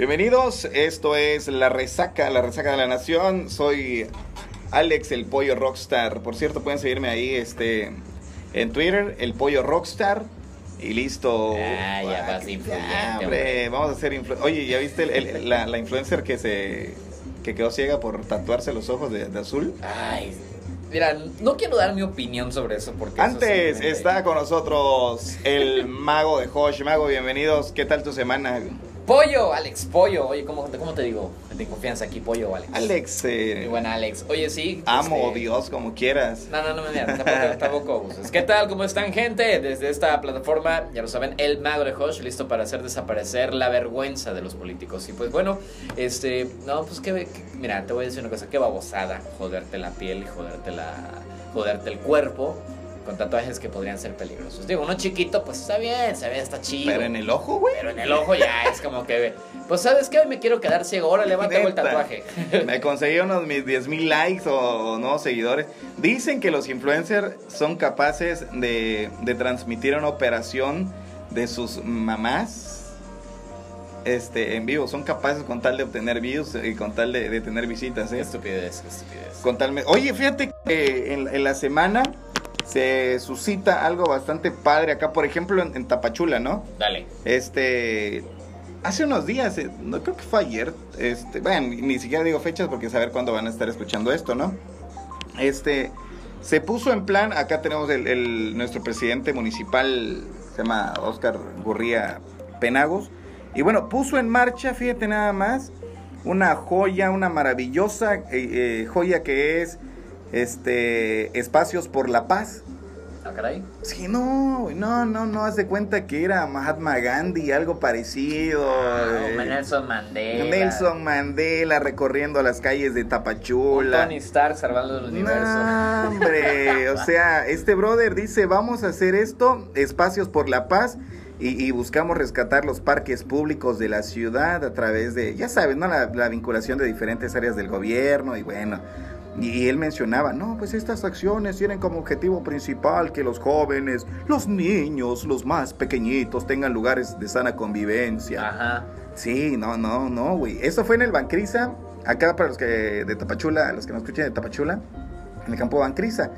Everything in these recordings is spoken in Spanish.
Bienvenidos, esto es La Resaca, La Resaca de la Nación. Soy Alex el Pollo Rockstar. Por cierto, pueden seguirme ahí este, en Twitter, el Pollo Rockstar. Y listo. Ah, ya vas influyente, hombre, vamos a hacer influ- Oye, ¿ya viste el- el- la, la influencer que se que quedó ciega por tatuarse los ojos de, de azul? Ay, mira, no quiero dar mi opinión sobre eso porque... eso Antes simplemente- está con nosotros el mago de Hosh. Mago, bienvenidos. ¿Qué tal tu semana? Pollo, Alex, pollo. Oye, ¿cómo, cómo te digo? De confianza aquí, pollo, Alex. Alex, eh, Muy buena, Alex. Oye, sí. amo este, Dios como quieras. No, no, no, mira, tampoco, tampoco abuses. ¿Qué tal? ¿Cómo están, gente? Desde esta plataforma, ya lo saben, el mago de Hosh, listo para hacer desaparecer la vergüenza de los políticos. Y pues bueno, este, no, pues que, que- mira, te voy a decir una cosa, qué babosada joderte la piel y joderte la, joderte el cuerpo con tatuajes que podrían ser peligrosos. Digo, uno chiquito, pues está bien, se ve, está chido. Pero en el ojo, güey. Pero en el ojo ya es como que, pues sabes qué, hoy me quiero quedar ciego, órale, va, tengo el tatuaje. Me conseguí unos mis 10 mil likes o, nuevos seguidores. Dicen que los influencers son capaces de, de transmitir una operación de sus mamás este, en vivo. Son capaces con tal de obtener views y con tal de, de tener visitas. Qué ¿eh? estupidez, qué estupidez. Con tal me- Oye, fíjate que en, en la semana se suscita algo bastante padre acá, por ejemplo, en, en Tapachula, ¿no? Dale. Este, hace unos días, eh, no creo que fue ayer, este, bueno, ni siquiera digo fechas porque saber cuándo van a estar escuchando esto, ¿no? Este, se puso en plan, acá tenemos el, el- nuestro presidente municipal, se llama Oscar Gurría Penagos, y bueno, puso en marcha, fíjate nada más, una joya, una maravillosa eh, eh, joya que es, este, Espacios por la Paz. ¿Ah, caray? Sí, no, no, no, no, haz de cuenta que era Mahatma Gandhi, algo parecido. Ah, eh, Nelson Mandela. Nelson Mandela recorriendo las calles de Tapachula. Tony Stark salvando el universo. No, hombre, o sea, este brother dice, vamos a hacer esto, espacios por la paz, y, y buscamos rescatar los parques públicos de la ciudad a través de, ya sabes, ¿no? La, la vinculación de diferentes áreas del gobierno, y bueno, y, él mencionaba, no, pues estas acciones tienen como objetivo principal que los jóvenes, los niños, los más pequeñitos tengan lugares de sana convivencia. Ajá. Sí, no, no, no, güey. Eso fue en el Bancrisa. Acá para los que de Tapachula, los que nos escuchen de Tapachula, en el campo Bancrisa.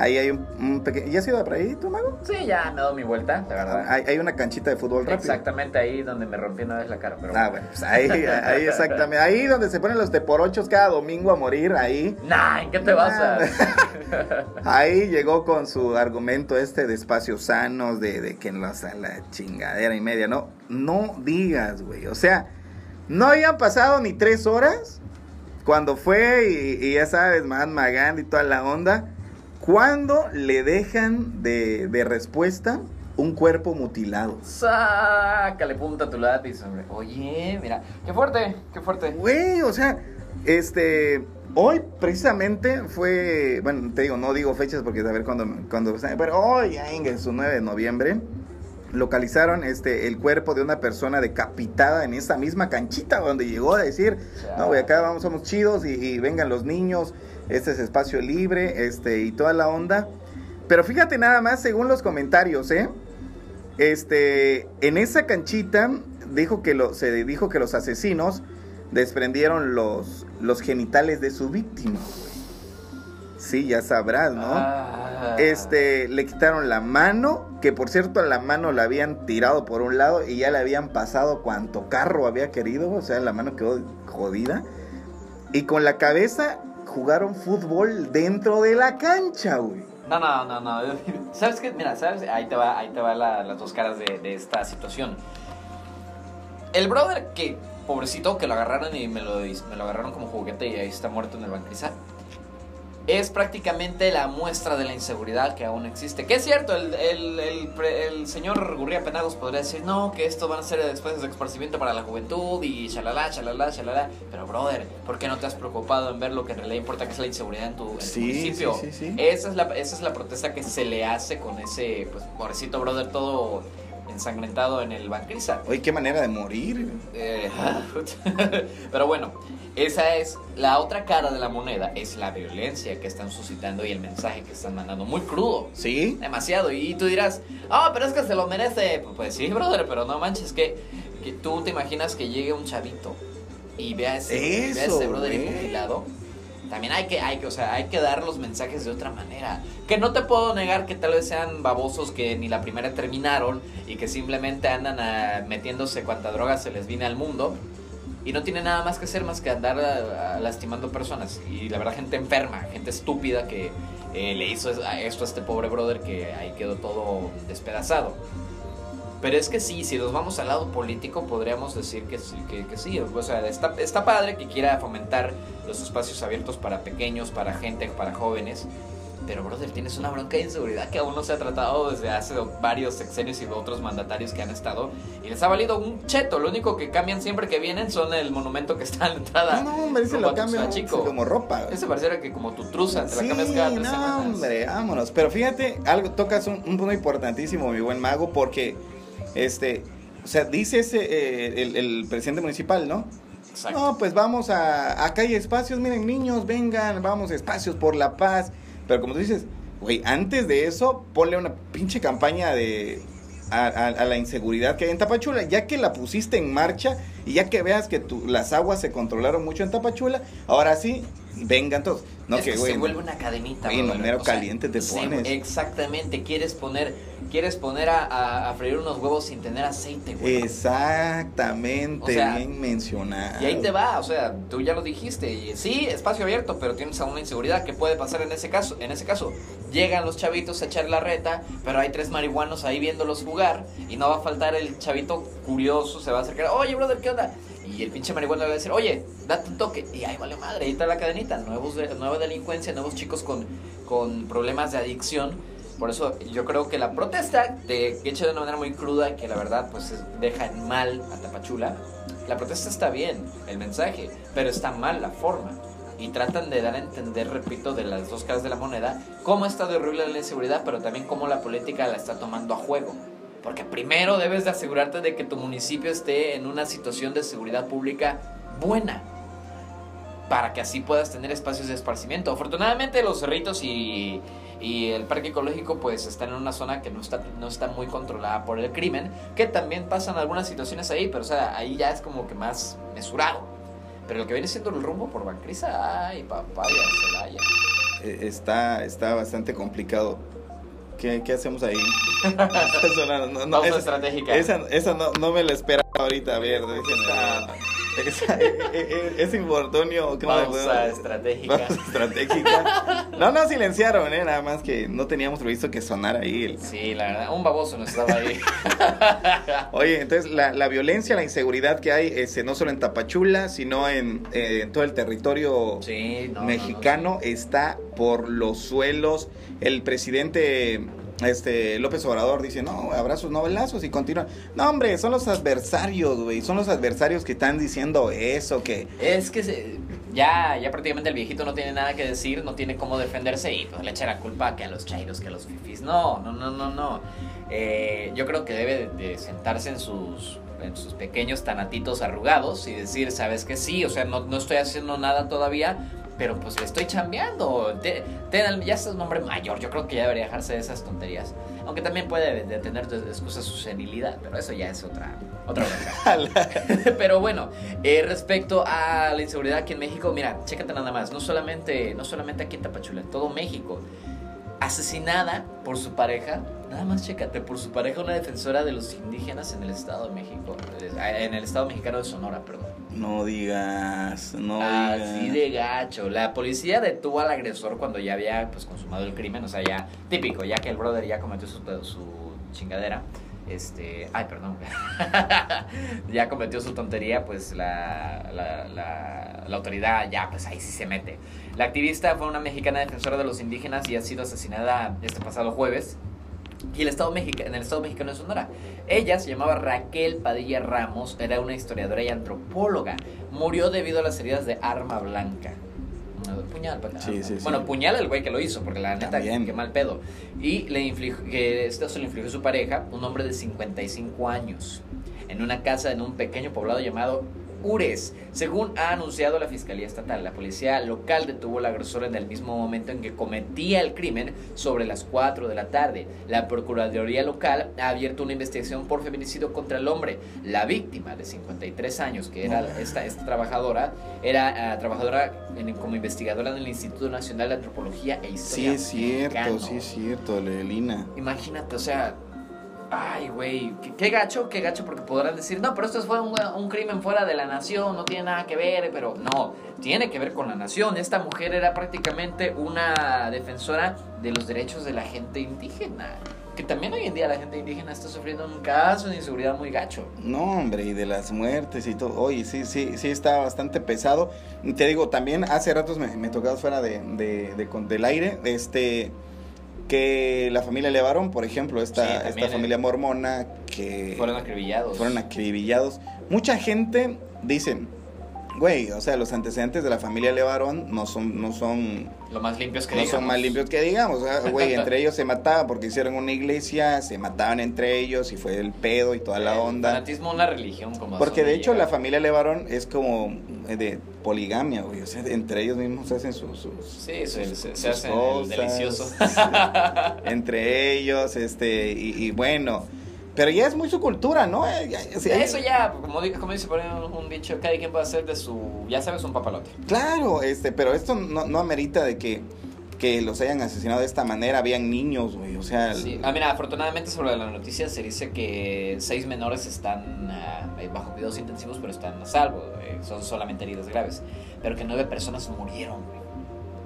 Ahí hay un, un pequeño. ¿Ya has ido por ahí, tú, mago? Sí, ya me he dado mi vuelta, la verdad. Hay, hay una canchita de fútbol rápido. Exactamente ahí donde me rompí una vez la cara. Pero Ah, bueno, pues ahí, ahí exactamente. Ahí donde se ponen los teporochos cada domingo a morir, ahí. Nah, ¿en qué te basas? Ahí llegó con su argumento este de espacios sanos, de, de que no sea la chingadera y media, ¿no? No digas, güey. O sea, no habían pasado ni tres horas cuando fue y, y ya sabes, Mahatma Gandhi y toda la onda. Cuando le dejan de, de respuesta un cuerpo mutilado. Sácale punta a tu lápiz, hombre. Oye, mira, qué fuerte, qué fuerte. Güey, o sea, este, hoy precisamente fue, bueno, te digo, no digo fechas porque saber cuándo, cuándo, pero hoy, en su 9 de noviembre, localizaron este, el cuerpo de una persona decapitada en esa misma canchita donde llegó a decir, no, güey, acá vamos, somos chidos y, y vengan los niños, este es espacio libre, este, y toda la onda. Pero fíjate nada más, según los comentarios, ¿eh? Este, en esa canchita dijo que lo, se dijo que los asesinos desprendieron los, los genitales de su víctima. Sí, ya sabrás, ¿no? Ah. Este, le quitaron la mano, que por cierto la mano la habían tirado por un lado y ya le habían pasado cuanto carro había querido, o sea, la mano quedó jodida. Y con la cabeza jugaron fútbol dentro de la cancha, güey. No, no, no, no. ¿Sabes qué? Mira, ¿sabes? Ahí te va, ahí te va la- las dos caras de, esta situación. El brother que, pobrecito, que lo agarraron y me lo, me lo agarraron como juguete y ahí está muerto en el bancriza. Es prácticamente la muestra de la inseguridad que aún existe. Que es cierto, el, el, el, pre- el señor Gurría Penagos podría decir, no, que esto van a ser después de esparcimiento para la juventud y chalala, chalala, chalala. Pero, brother, ¿por qué no te has preocupado en ver lo que en realidad importa, que es la inseguridad en tu, en tu Sí, municipio? sí, sí, sí. Esa es, la, esa es la protesta que se le hace con ese, pues, pobrecito brother todo ensangrentado en el Bancrisa. Oye, qué manera de morir. Eh, pero bueno, esa es la otra cara de la moneda, es la violencia que están suscitando y el mensaje que están mandando. Muy crudo. ¿Sí? Demasiado. Y tú dirás, ah, pero es que se lo merece. Pues sí, brother, pero no manches, que que tú te imaginas que llegue un chavito y vea ese, vea ese brother mutilado. También hay que, hay que, o sea, hay que dar los mensajes de otra manera. Que no te puedo negar que tal vez sean babosos que ni la primera terminaron y que simplemente andan ah, metiéndose cuanta droga se les viene al mundo y no tiene nada más que hacer más que andar ah, lastimando personas. Y la verdad, gente enferma, gente estúpida que eh, le hizo es- a esto a este pobre brother que ahí quedó todo despedazado. Pero es que sí, si nos vamos al lado político, podríamos decir que sí, que, que sí. O sea, está, está padre que quiera fomentar los espacios abiertos para pequeños, para gente, para jóvenes. Pero, brother, tienes una bronca de inseguridad que aún no se ha tratado desde hace varios sexenios y otros mandatarios que han estado. Y les ha valido un cheto. Lo único que cambian siempre que vienen son el monumento que está en la entrada. No, no, hombre, rumbo lo Tuxtla Chico. como ropa. Ese pareciera que como tu truza, te la Sí, cambias cada tres no, semanas. hombre, vámonos. Pero fíjate, algo tocas un, un punto importantísimo, mi buen mago, porque, este, o sea, dice ese, eh, el, el presidente municipal, ¿no? Exacto. No, pues vamos a, acá hay espacios, miren, niños, vengan, vamos, espacios por la paz. Pero como tú dices, güey, antes de eso, ponle una pinche campaña de... A, a- a la inseguridad que hay en Tapachula, ya que la pusiste en marcha y ya que veas que tu- las aguas se controlaron mucho en Tapachula, ahora sí, vengan todos. No, que, güey, se vuelve una cadenita. Oye, no, mero sea, caliente te pones. exactamente, quieres poner, quieres poner a, a- a freír unos huevos sin tener aceite, güey. Exactamente, O sea, bien mencionado. Y ahí te va, o sea, tú ya lo dijiste, y sí, espacio abierto, pero tienes aún una inseguridad. ¿Qué puede pasar en ese caso? En ese caso, llegan los chavitos a echar la reta, pero hay tres marihuanos ahí viéndolos jugar, y no va a faltar el chavito curioso, se va a acercar, oye, brother, ¿qué onda? Y el pinche marihuano le va a decir, oye, date un toque, y ahí vale madre, ahí está la cadenita, nuevos de- nueva delincuencia, nuevos chicos con, con problemas de adicción. Por eso yo creo que la protesta, de, hecha de una manera muy cruda, que la verdad pues es- deja en mal a Tapachula, la protesta está bien, el mensaje, pero está mal la forma. Y tratan de dar a entender, repito, de las dos caras de la moneda, cómo está de horrible la inseguridad, pero también cómo la política la está tomando a juego. Porque primero debes de asegurarte de que tu municipio esté en una situación de seguridad pública buena. Para que así puedas tener espacios de esparcimiento. Afortunadamente los cerritos y, y el parque ecológico pues están en una zona que no está, no está muy controlada por el crimen. Que también pasan algunas situaciones ahí, pero o sea, ahí ya es como que más mesurado. Pero lo que viene siendo el rumbo por Bancrisa, ay papaya, Celaya. Eh, Está, está bastante complicado. ¿Qué, qué hacemos ahí? Eso no, no, no, esa- estratégica. Esa, esa no, no me la esperaba ahorita. A ver, esa, esa- e- e- ese infortunio. ¿cómo le Pausa estratégica. Pausa estratégica. No, no silenciaron, ¿eh? Nada más que no teníamos previsto que sonara ahí. el- Sí, la verdad, un baboso no estaba ahí. Oye, entonces la, la violencia, la inseguridad que hay, este, no solo en Tapachula, sino en, eh, en todo el territorio Sí, no, no, no, mexicano está por los suelos. El presidente este López Obrador dice, no, abrazos, no balazos y continúa. No, hombre, son los adversarios, güey. Son los adversarios que están diciendo eso, que... Es que ya, ya prácticamente el viejito no tiene nada que decir, no tiene cómo defenderse y pues le echa la culpa que a los chairos, que a los fifis. No, no, no, no, no. Eh, yo creo que debe de, de sentarse en sus, en sus pequeños tanatitos arrugados y decir, ¿sabes que Sí, o sea, no, no estoy haciendo nada todavía, pero pues le estoy chambeando. Te- ya es un hombre mayor, yo creo que ya debería dejarse de esas tonterías. Aunque también puede de tener excusa su senilidad, pero eso ya es otra, otra. Pero bueno, eh, respecto a la inseguridad aquí en México, mira, chécate nada más, no solamente, no solamente aquí en Tapachula, en todo México. Asesinada por su pareja, nada más chécate, por su pareja una defensora de los indígenas en el Estado de México, en el Estado mexicano de Sonora, perdón. No digas, no Así digas. de gacho. La policía detuvo al agresor cuando ya había pues consumado el crimen, o sea, ya típico, ya que el brother ya cometió su, su chingadera. Este, ay, perdón. ya cometió su tontería, pues la, la, la, la autoridad ya, pues ahí sí se mete. La activista fue una mexicana defensora de los indígenas y ha sido asesinada este pasado jueves. Y el estado mexica- en el Estado mexicano de Sonora. Ella se llamaba Raquel Padilla Ramos, era una historiadora y antropóloga. Murió debido a las heridas de arma blanca. Puñal, pa- Sí, sí, sí. Bueno, puñal el güey que lo hizo, porque la neta, También. qué mal pedo. Y le infligió, que esto se le infligió su pareja, un hombre de 55 años, en una casa en un pequeño poblado llamado Ures. Según ha anunciado la Fiscalía Estatal, la policía local detuvo al agresor en el mismo momento en que cometía el crimen sobre las 4 de la tarde. La Procuraduría local ha abierto una investigación por feminicidio contra el hombre. La víctima de 53 años, que era esta, esta trabajadora, era ah, trabajadora en- como investigadora en el Instituto Nacional de Antropología e Sí, Historia. es cierto, Mexicano. sí es cierto, Lelina. Imagínate, o sea, ay, güey, qué, gacho, qué gacho, porque podrán decir, no, pero esto fue un, crimen fuera de la nación, no tiene nada que ver, pero no, tiene que ver con la nación. Esta mujer era prácticamente una defensora de los derechos de la gente indígena. Que también hoy en día la gente indígena está sufriendo un caso de inseguridad muy gacho. No, hombre, y de las muertes y todo. Oye, sí, sí, sí está bastante pesado. Te digo, también hace ratos me, me tocaba fuera de, de- del aire, este, que la familia Levarón, por ejemplo, esta, Sí, esta familia mormona que Fueron acribillados. fueron acribillados. Mucha gente dice, güey, o sea, los antecedentes de la familia Levarón no son, no son Lo más limpios que no son digamos. más limpios que digamos, o sea, güey, entre ellos se mataban porque hicieron una iglesia, se mataban entre ellos y fue el pedo y toda la El onda. fanatismo, una religión como Porque de hecho la familia Levarón es como de poligamia, güey, o sea, entre ellos mismos se hacen sus... sus Sí, se, se, se sus hacen el delicioso. entre ellos, este, y, y bueno, pero ya es muy su cultura, ¿no? Eh, ya- sea, Eso ya, como, di- como dice por ahí un, un dicho, cada quien puede hacer de su, ya sabes, un papalote. Claro, este, pero esto no, no amerita de que, que los hayan asesinado de esta manera, habían niños, güey, o sea... Sí. Ah, mira, afortunadamente sobre la noticia se dice que seis menores están ah, bajo cuidados intensivos, pero están a salvo. eh, son solamente heridas graves. Pero que nueve personas murieron, güey.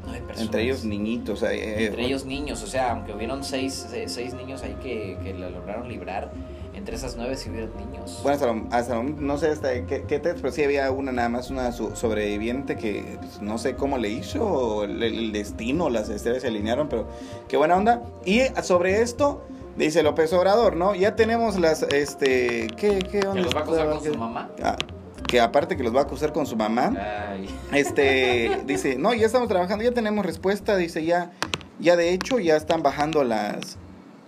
Nueve personas. Entre ellos niñitos, sea, eh, Entre ellos niños, o sea, aunque hubieron seis, eh, seis niños ahí que, que la lograron librar, entre esas nueve sí hubieron niños. Bueno, hasta, lo- hasta lo- no sé hasta qué, qué texto, pero sí había una nada más, una sobreviviente que pues, no sé cómo le hizo, o el, el destino, las estrellas se alinearon, pero qué buena onda. Y sobre esto, dice López Obrador, ¿no? Ya tenemos las, este, ¿qué, qué que onda? los va a acusar con ¿Qué- su mamá. Ah, que aparte que los va a acusar con su mamá, Ay. este, dice, no, ya estamos trabajando, ya tenemos respuesta, dice, ya, ya de hecho, ya están bajando las,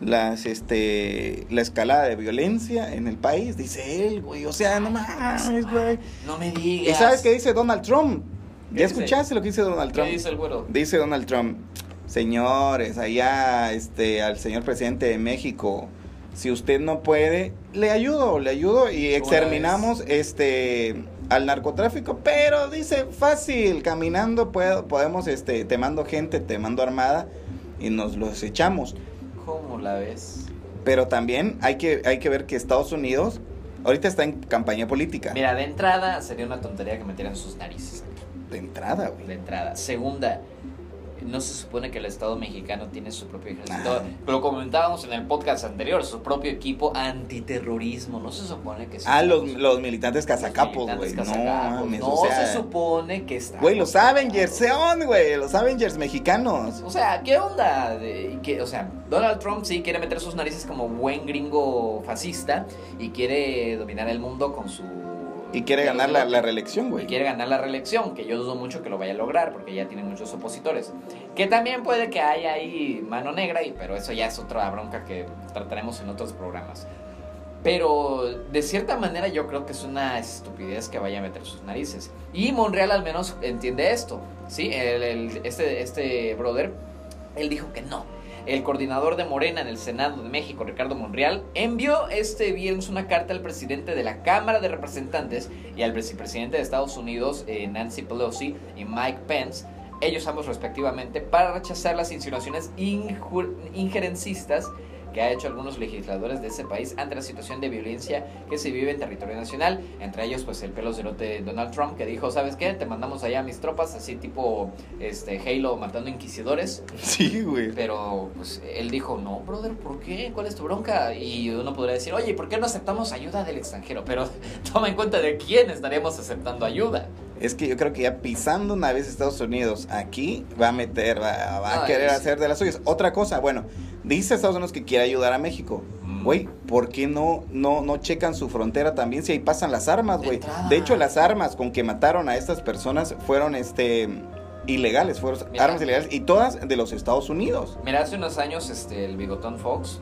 las, este, la escalada de violencia en el país, dice él, güey, o sea, no mames, güey. No me ¿Y digas. sabes qué dice Donald Trump? ¿Qué ¿Ya dice? escuchaste lo que dice Donald ¿Qué Trump? dice el güero? Dice Donald Trump, señores, allá, este, al señor presidente de México, si usted no puede, le ayudo, le ayudo y exterminamos, este, al narcotráfico, pero dice, fácil, caminando puedo, podemos, este, te mando gente, te mando armada y nos los echamos. ¿Cómo la ves? Pero también hay que, hay que ver que Estados Unidos ahorita está en campaña política. Mira, de entrada sería una tontería que metieran sus narices. De entrada, güey. De entrada. Segunda, no se supone que el Estado mexicano tiene su propio ejército. Lo comentábamos en el podcast anterior, su propio equipo antiterrorismo. No se supone que... Ah, los, los militantes cazacapos, güey. No mames, No o sea. se supone que está... Güey, los Avengers, güey. Los Avengers mexicanos. O sea, ¿qué onda? De- y que, o sea, Donald Trump sí quiere meter sus narices como buen gringo fascista y quiere dominar el mundo con su... Y quiere ganar la, la reelección, y güey. quiere ganar la reelección, que yo dudo mucho que lo vaya a lograr porque ya tiene muchos opositores. Que también puede que haya ahí mano negra, y, pero eso ya es otra bronca que trataremos en otros programas. Pero de cierta manera yo creo que es una estupidez que vaya a meter sus narices. Y Monreal al menos entiende esto, ¿sí? El- el- este, este brother, él dijo que no. El coordinador de Morena en el Senado de México, Ricardo Monreal, envió este viernes una carta al presidente de la Cámara de Representantes y al vicepresidente de Estados Unidos, eh, Nancy Pelosi, y Mike Pence, ellos ambos respectivamente, para rechazar las insinuaciones injerencistas que ha hecho algunos legisladores de ese país ante la situación de violencia que se vive en territorio nacional, entre ellos pues el pelos de Donald Trump que dijo, ¿sabes qué? Te mandamos allá a mis tropas, así tipo este Halo matando inquisidores, Sí, güey. pero pues él dijo, no, brother, ¿por qué? ¿Cuál es tu bronca? Y uno podría decir, oye, ¿por qué no aceptamos ayuda del extranjero? Pero toma en cuenta de quién estaríamos aceptando ayuda. Es que yo creo que ya pisando una vez Estados Unidos aquí, va a meter, va, va a querer hacer de las suyas. Otra cosa, bueno, dice Estados Unidos que quiere ayudar a México. Mm. Güey, ¿por qué no, no, no checan su frontera también si ahí pasan las armas, güey? De hecho, las armas con que mataron a estas personas fueron, este, ilegales, fueron Mira. armas ilegales y todas de los Estados Unidos. Mira, hace unos años este, el bigotón Fox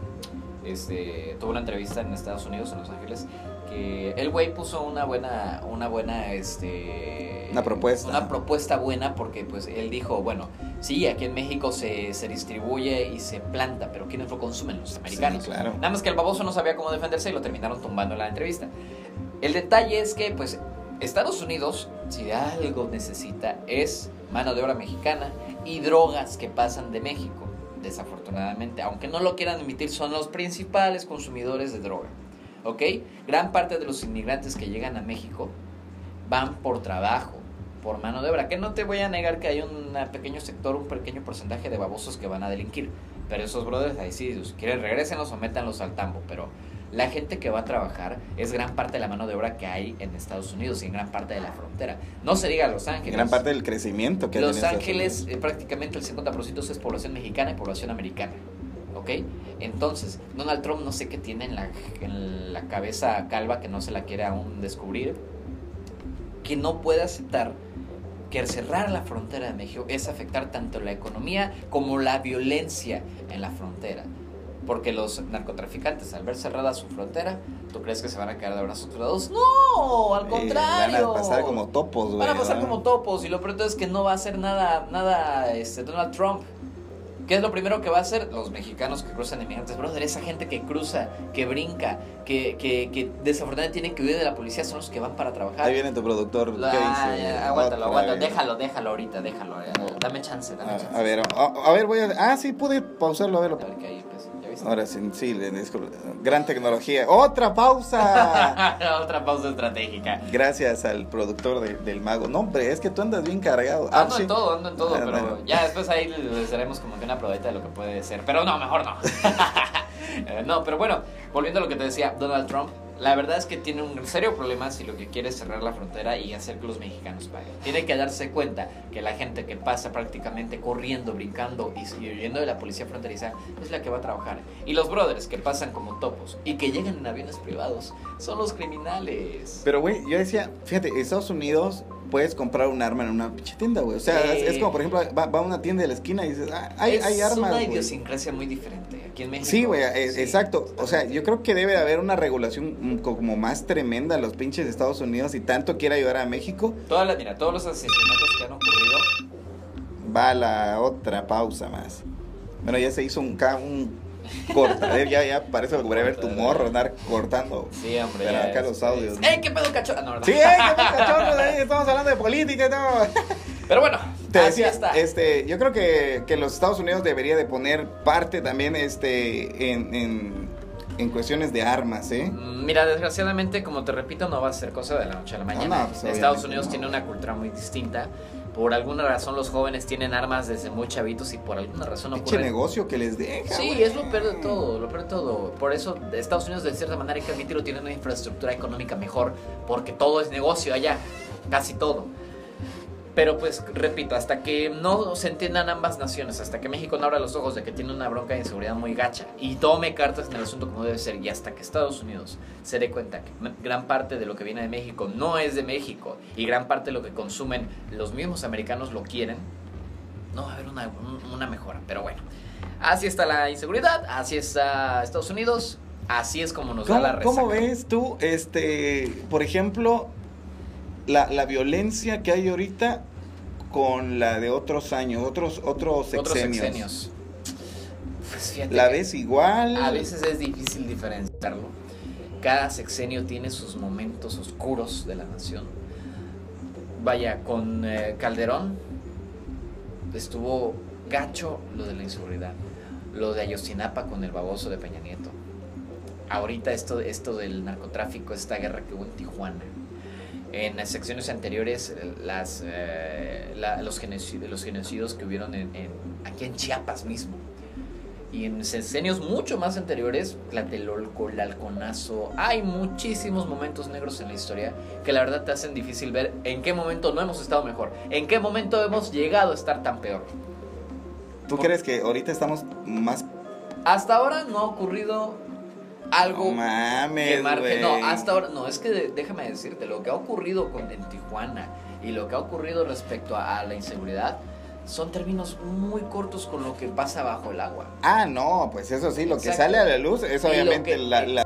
este, tuvo una entrevista en Estados Unidos, en Los Ángeles, que el güey puso una buena, una buena, este... Una propuesta. Una propuesta buena porque pues él dijo, bueno, sí, aquí en México se, se distribuye y se planta, pero ¿quiénes lo consumen? Los americanos. Sí, claro. Nada más que el baboso no sabía cómo defenderse y lo terminaron tumbando en la entrevista. El detalle es que, pues, Estados Unidos, si algo necesita, es mano de obra mexicana y drogas que pasan de México, desafortunadamente. Aunque no lo quieran admitir, son los principales consumidores de droga. ¿Ok? Gran parte de los inmigrantes que llegan a México van por trabajo, por mano de obra. Que no te voy a negar que hay un pequeño sector, un pequeño porcentaje de babosos que van a delinquir. Pero esos brothers, ahí sí, si quieren, regresenlos o métanlos al tambo. Pero la gente que va a trabajar es gran parte de la mano de obra que hay en Estados Unidos y en gran parte de la frontera. No se diga Los Ángeles. Gran parte del crecimiento que hay Los en Estados Ángeles, eh, prácticamente el 50% es población mexicana y población americana. ¿Ok? Entonces, Donald Trump no sé qué tiene en la, en la cabeza calva que no se la quiere aún descubrir, que no puede aceptar que cerrar la frontera de México es afectar tanto la economía como la violencia en la frontera. Porque los narcotraficantes, al ver cerrada su frontera, ¿tú crees que se van a quedar de brazos cruzados? No, al Eh, contrario. van a pasar como topos, güey. Van a pasar como topos y lo todo es que no va a hacer nada, nada este, Donald Trump. ¿Qué es lo primero que va a hacer? Los mexicanos que cruzan inmigrantes. Brother, esa gente que cruza, que brinca, que, que, que desafortunadamente tienen que huir de la policía son los que van para trabajar. Ahí viene tu productor. ¿Qué Ah, dice? ya, aguántalo, Otra aguántalo, déjalo, déjalo ahorita, déjalo. ya, Dame chance, dame A, chance. a ver, a, a ver, voy a. Ah, sí, pude pausarlo, a verlo. A ver qué. Ahora sí, sí, gran tecnología. ¡Otra pausa! Otra pausa estratégica. Gracias al productor de- del mago. No, hombre, es que tú andas bien cargado. Ah, Ando sí. en todo, ando en todo, Ah, pero ya después ahí les daremos como que una probadita de lo que puede ser. Pero no, mejor no. Eh, no, pero bueno, volviendo a lo que te decía, Donald Trump, la verdad es que tiene un serio problema si lo que quiere es cerrar la frontera y hacer que los mexicanos paguen. Tiene que darse cuenta que la gente que pasa prácticamente corriendo, brincando y, huyendo de la policía fronteriza es la que va a trabajar. Y los brothers que pasan como topos y que llegan en aviones privados son los criminales. Pero, güey, yo decía, fíjate, Estados Unidos puedes comprar un arma en una pinche tienda, güey. O sea, Sí. es, es como, por ejemplo, va, va a una tienda de la esquina y dices, ah, hay, es hay armas, una güey. idiosincrasia muy diferente. Aquí en México. Sí, güey, eh, sí, exacto. O sea, yo creo que debe de haber una regulación mm, como más tremenda a los pinches de Estados Unidos y tanto quiere ayudar a México. Toda la- mira, todos los asesinatos que han ocurrido. Va la otra pausa más. Bueno, ya se hizo un, un cortadero, ya, ya parece que ver tu morro andar cortando. Sí, hombre. Pero acá es- los audios, ¿no? ¡Ey, qué pedo, cacho! Ah, no. Sí, ¡ay, qué cachorro! ahí Estamos hablando de política y todo. Pero bueno, Te así decía, está. este, yo creo que, que los Estados Unidos debería de poner parte también este, en, en, en cuestiones de armas, ¿eh? Mm, Mira, desgraciadamente, como te repito, no va a ser cosa de la noche a la mañana. no, pues, Estados Unidos no. tiene una cultura muy distinta. Por alguna razón los jóvenes tienen armas desde muy chavitos y por alguna razón Pinche ocurre... negocio que les deja. Sí, güey. es lo peor de todo, lo peor de todo. Por eso Estados Unidos de cierta manera hay que admitirlo, tiene una infraestructura económica mejor, porque todo es negocio allá, casi todo. Pero pues, repito, hasta que no se entiendan ambas naciones, hasta que México no abra los ojos de que tiene una bronca de inseguridad muy gacha y tome cartas en el asunto como debe ser, y hasta que Estados Unidos se dé cuenta que gran parte de lo que viene de México no es de México y gran parte de lo que consumen los mismos americanos lo quieren, no va a haber una, un- una mejora. Pero bueno, así está la inseguridad, así está Estados Unidos, así es como nos da la ¿Cómo, resaca. cómo ves tú, este, por ejemplo, la, la violencia que hay ahorita con la de otros años, otros, otros sexenios? Otros sexenios. Pues ¿La ves igual? A veces es difícil diferenciarlo. Cada sexenio tiene sus momentos oscuros de la nación. Vaya, con eh, Calderón estuvo gacho lo de la inseguridad. Lo de Ayotzinapa con el baboso de Peña Nieto. Ahorita esto, esto del narcotráfico, esta guerra que hubo en Tijuana. En las secciones anteriores, las, eh, la- los, genocidios, los genocidios que hubieron en, en- aquí en Chiapas mismo. Y en sexenios mucho más anteriores, Tlatelolco, el Halconazo, hay muchísimos momentos negros en la historia que la verdad te hacen difícil ver en qué momento no hemos estado mejor, en qué momento hemos llegado a estar tan peor. ¿Tú crees que ahorita estamos más... Hasta ahora no ha ocurrido algo No mames, que marque. No, hasta ahora, no, es que de- déjame decirte, lo que ha ocurrido con, en Tijuana y lo que ha ocurrido respecto a, a la inseguridad, son términos muy cortos con lo que pasa bajo el agua. Ah, no, pues eso sí, lo que sale a la luz es obviamente que- la, la-